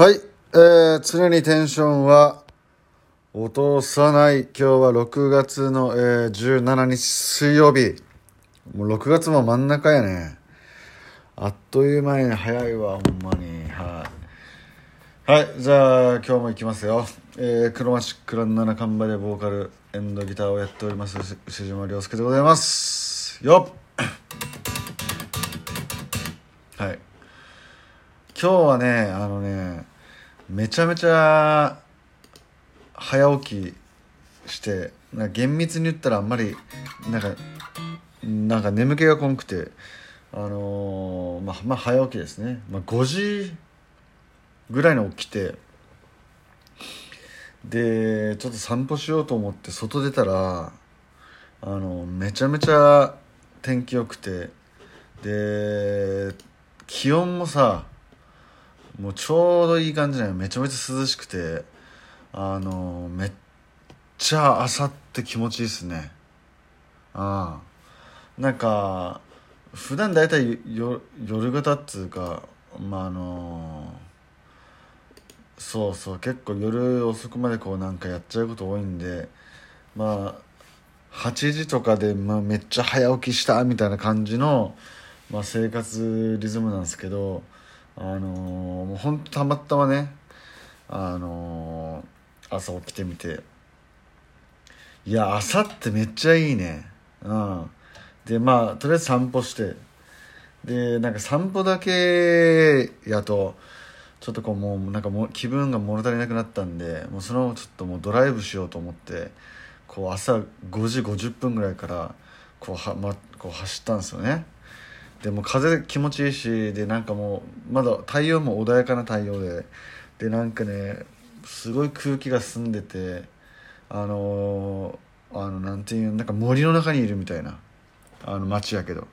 はい、えー、常にテンションは落とさない。今日は6月の、えー、17日水曜日。もう6月も真ん中やね。あっという間に早いわ、ほんまに。はい。はい、じゃあ今日も行きますよ。えー、クロマチックランナーなカンバでボーカル、エンドギターをやっております、し牛島亮介でございます。よっはい。今日はねあのねめちゃめちゃ早起きしてな厳密に言ったらあんまりなんかなんか眠気がこんくてあのーまあまあ早起きですね、まあ、5時ぐらいに起きてでちょっと散歩しようと思って外出たらあのめちゃめちゃ天気良くてで気温もさもうちょうどいい感じなのめちゃめちゃ涼しくてあのめっちゃ朝って気持ちいいっすね。ああ。なんか普段大体よ夜型っつうかまああのそうそう結構夜遅くまでこうなんかやっちゃうこと多いんでまあ8時とかで、まあ、めっちゃ早起きしたみたいな感じの、まあ、生活リズムなんですけどあのーもうほんとたまたまねあのー朝起きてみて。いや朝ってめっちゃいいね。うん。でまあとりあえず散歩して。でなんか散歩だけやとちょっとこうもうなんかも気分が物足りなくなったんでもうそのままちょっともうドライブしようと思ってこう朝5時50分ぐらいからこうは、ま、こう走ったんですよね。でも風気持ちいいしでなんかもうまだ太陽も穏やかな太陽ででなんかねすごい空気が澄んでてあのーあのなんていうなんか森の中にいるみたいなあの街やけど。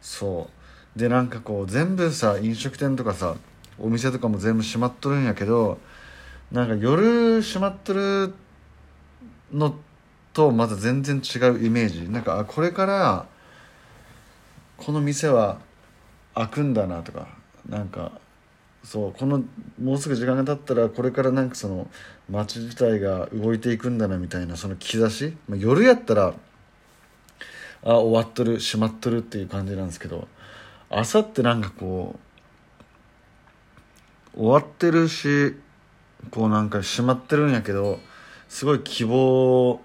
そう。でなんかこう全部さ飲食店とかさお店とかも全部閉まっとるんやけどなんか夜閉まっとるのとまた全然違うイメージ。なんかあこれからこの店は開くんだなとかなんかそうこのもうすぐ時間が経ったらこれからなんかその街自体が動いていくんだなみたいなその兆し、まあ、夜やったらあ終わっとる閉まっとるっていう感じなんですけど朝ってなんかこう終わってるしこうなんか閉まってるんやけどすごい希望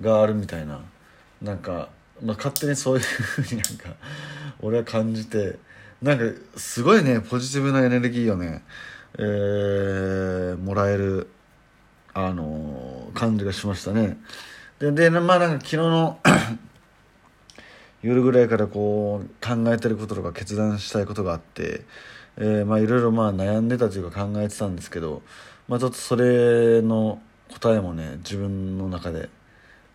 があるみたいななんか、まあ、勝手にそういうふうになんか俺は感じてなんかすごいねポジティブなエネルギーをね、えーもらえるあのー感じがしましたね。ででまあなんか昨日の 夜ぐらいからこう考えてることとか決断したいことがあって、えーまあいろいろまあ悩んでたというか考えてたんですけど、まあ、ちょっとそれの答えもね自分の中で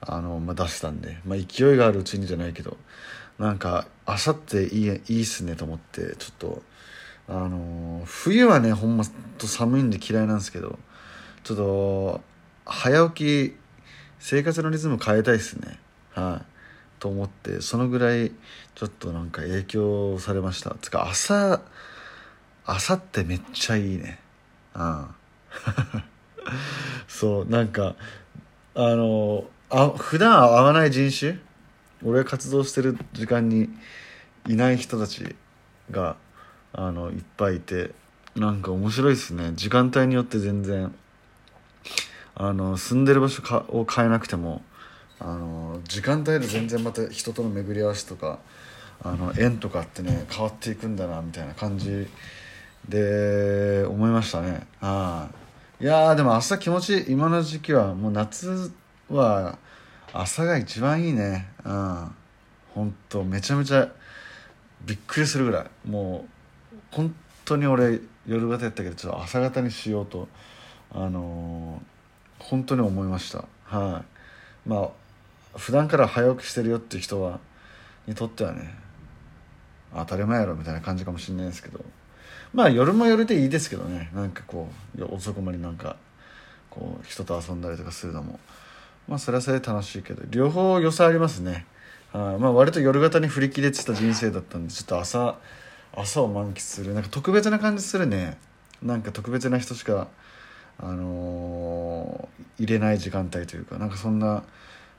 あの、まあ、出したんで、まあ、勢いがあるうちにじゃないけどなんか朝っていいいいっすねと思ってちょっとあの冬はねほんまと寒いんで嫌いなんですけどちょっと早起き生活のリズム変えたいっすね。はい。と思ってそのぐらいちょっとなんか影響されました。つか朝朝ってめっちゃいいね。うん。そうなんかあのあ普段会わない人種？俺が活動してる時間にいない人たちがあのいっぱいいてなんか面白いですね。時間帯によって全然あの住んでる場所かを変えなくてもあの時間帯で全然また人との巡り合わせとかあの縁とかってね変わっていくんだなみたいな感じで思いましたね。はい。いやでも朝気持ちいい。今の時期はもう夏は朝が一番いいね。うん。本当めちゃめちゃびっくりするぐらいもう本当に俺夜型やったけどちょっと朝型にしようとあのー本当に思いました。はい。まあ普段から早起きしてるよっていう人はにとってはね当たり前やろみたいな感じかもしれないですけど。まあ夜も夜でいいですけどね。なんかこう遅くまでなんかこう人と遊んだりとかするのも。まあそれはそれで楽しいけど両方良さありますね。はいまあ割と夜型に振り切れてた人生だったんでちょっと朝朝を満喫する。なんか特別な感じするね。なんか特別な人しかあのー入れない時間帯というかなんかそんな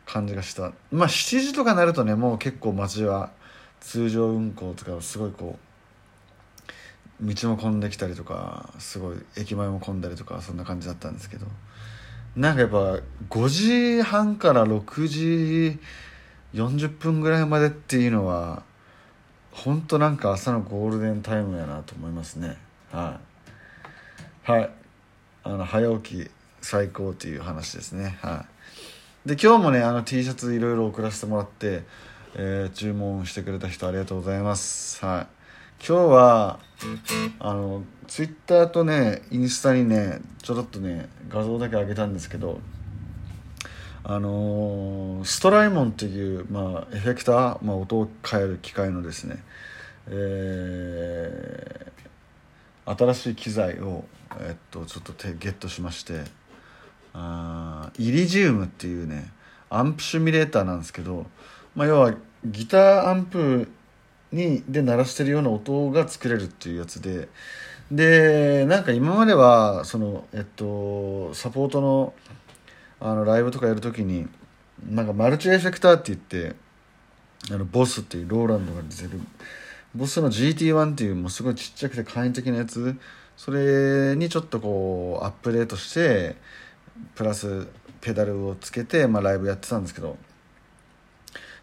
感じがした。まあ7時とかになるとねもう結構街は通常運行とかすごいこう道も混んできたりとかすごい駅前も混んだりとかそんな感じだったんですけど。なんかやっぱ5時半から6時40分ぐらいまでっていうのは本当なんか朝のゴールデンタイムやなと思いますね。はい。はい。あの早起き最高っていう話ですね。はい。で今日もねあの T シャツいろいろ送らせてもらって、えー注文してくれた人ありがとうございます。はい。今日はあのツイッターとねインスタにねちょろっとね画像だけ上げたんですけどあのーストライモンっていう、まあ、エフェクター、まあ、音を変える機械のですね、えー新しい機材を、えっと、ちょっと手ゲットしましてあイリジウムっていうねアンプシミュレーターなんですけど、まあ、要はギターアンプにで鳴らしてるような音が作れるっていうやつででなんか今まではそのえっとサポートのあのライブとかやるときになんかマルチエフェクターって言ってあのボスっていうローランドが出てる。ボスの GT1 っていうもうすごいちっちゃくて簡易的なやつ。それにちょっとこうアップデートしてプラスペダルをつけて、まあ、ライブやってたんですけど。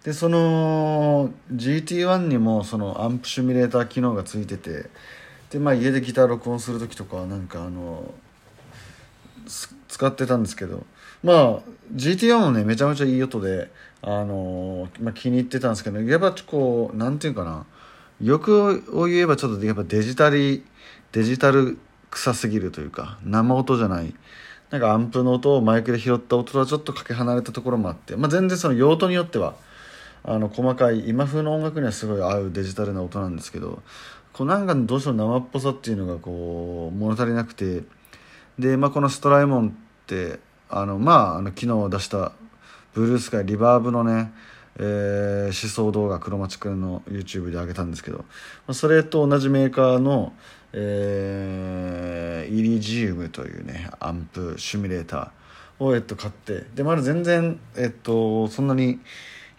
でその GT1 にもそのアンプシミュレーター機能がついてて。で、まあ、家でギター録音する時とかはなんかあの使ってたんですけどまあ GT1 もねめちゃめちゃいい音であの、まあ、気に入ってたんですけどやっぱこうなんていうかな欲を言えばちょっとやっぱデジタルデジタル臭すぎるというか生音じゃないなんかアンプの音をマイクで拾った音とはちょっとかけ離れたところもあって、まあ、全然その用途によってはあの細かい今風の音楽にはすごい合うデジタルな音なんですけどこうなんかどうしても生っぽさっていうのがこう物足りなくてで、まあ、このストライモンってあのまああの昨日出したブルースカイリバーブのね、えー思想動画クロマチックの YouTube で上げたんですけど、まあ、それと同じメーカーの、えーイリジウムというねアンプシミュレーターを、えっと、買ってでまだ全然、えっと、そんなに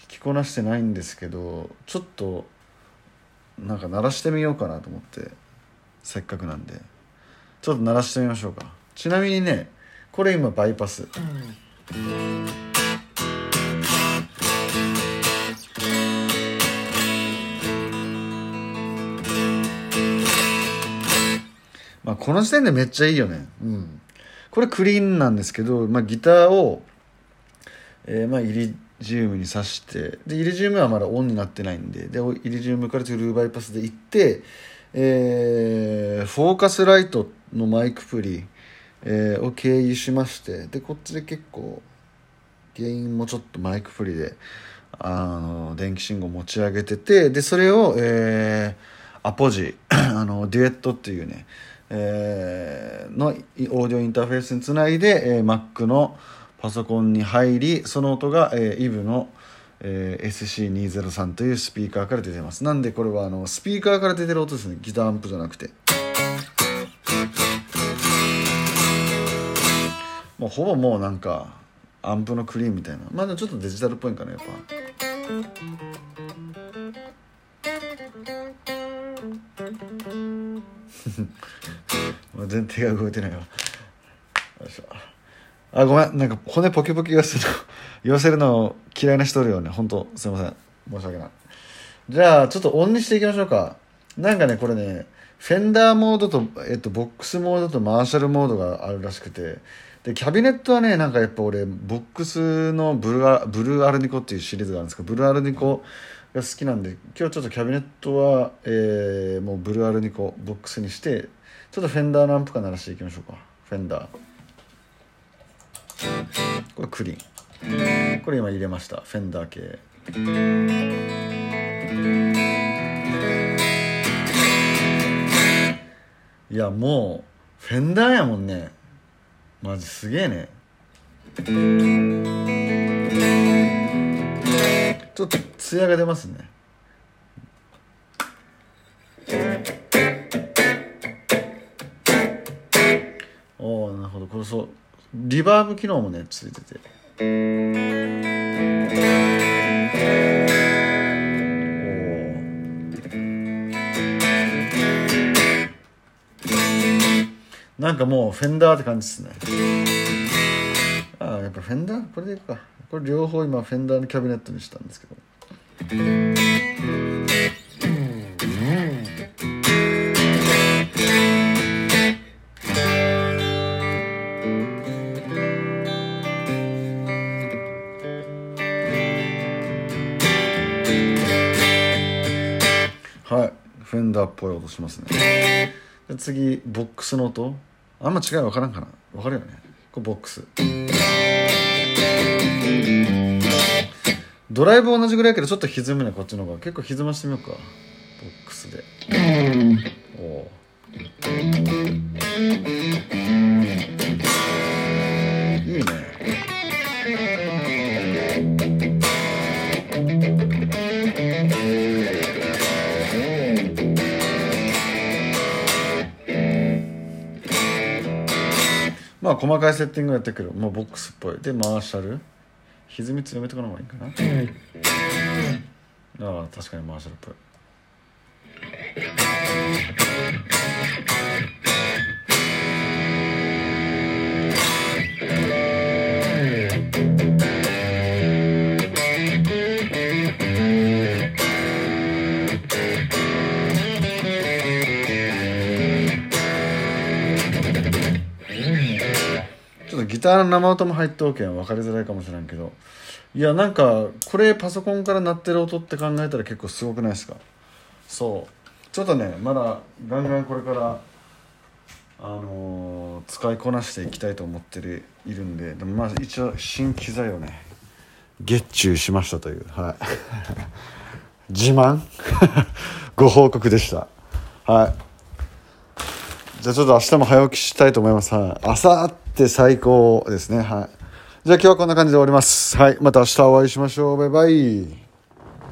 着こなしてないんですけどちょっとなんか鳴らしてみようかなと思ってせっかくなんで。ちょっと鳴らしてみましょうか。ちなみにねこれ今バイパス。まあこの時点でめっちゃいいよね。うん。これクリーンなんですけど、まあ、ギターを、えーまあイリジウムに挿してでイリジウムはまだオンになってないんででイリジウムからトゥルーバイパスで行って、えーフォーカスライトのマイクプリ、えーを経由しましてでこっちで結構原因もちょっとマイクプリであの電気信号持ち上げててでそれを、えーアポジ あのデュエットっていうね、えーのオーディオインターフェースにつないで、えー Mac のパソコンに入りその音が、えー、EVE の、えー SC203 というスピーカーから出てます。なんでこれはあのスピーカーから出てる音ですね。ギターアンプじゃなくて。もうほぼもうなんかアンプのクリーンみたいな。まあちょっとデジタルっぽいんかなやっぱ。も う全然手が動いてないわ。よいしょ。あごめん。なんか骨ポキポキ言わせるの言わせるの嫌いな人いるよね本当すいません。申し訳ない。じゃあちょっとオンにしていきましょうか。なんかねこれねフェンダーモードと、えっと、ボックスモードとマーシャルモードがあるらしくて。でキャビネットはねなんかやっぱ俺ボックスのブルーブルーアルニコっていうシリーズがあるんですけどブルーアルニコが好きなんで今日ちょっとキャビネットは、えーもうブルーアルニコボックスにしてちょっとフェンダーのアンプから鳴らしていきましょうか。フェンダー。これクリーン。これ今入れました。フェンダー系。いやもうフェンダーやもんね。マジすげえね。ちょっと艶が出ますね。おおなるほど。これそう。リバーブ機能もねついてて。おなんかもうフェンダーって感じですね。ああやっぱフェンダー？これでいくか。これ両方今フェンダーのキャビネットにしたんですけど。フェンダーっぽい音しますね。で次ボックスの音。あんま違い分からんかな。分かるよね。これボックス。ドライブ同じぐらいやけどちょっと歪むねこっちの方が。結構歪ましてみようか。ボックスで。おおいいね。まあ細かいセッティングやってるけどもうボックスっぽい。でマーシャル。歪み強めとかの方がいいかな。ああ確かにマーシャルっぽいターの生音も入っておけん分かりづらいかもしれんけどいやなんかこれパソコンから鳴ってる音って考えたら結構すごくないですか？そう。ちょっとねまだガンガンこれからあのー使いこなしていきたいと思ってるいるんででもまあ一応新機材をね月中しましたというはい。自慢？ご報告でした。はい。じゃあちょっと明日も早起きしたいと思います。はい。朝って最高ですね。はい。じゃあ今日はこんな感じで終わります。はい。また明日お会いしましょう。バイバイ。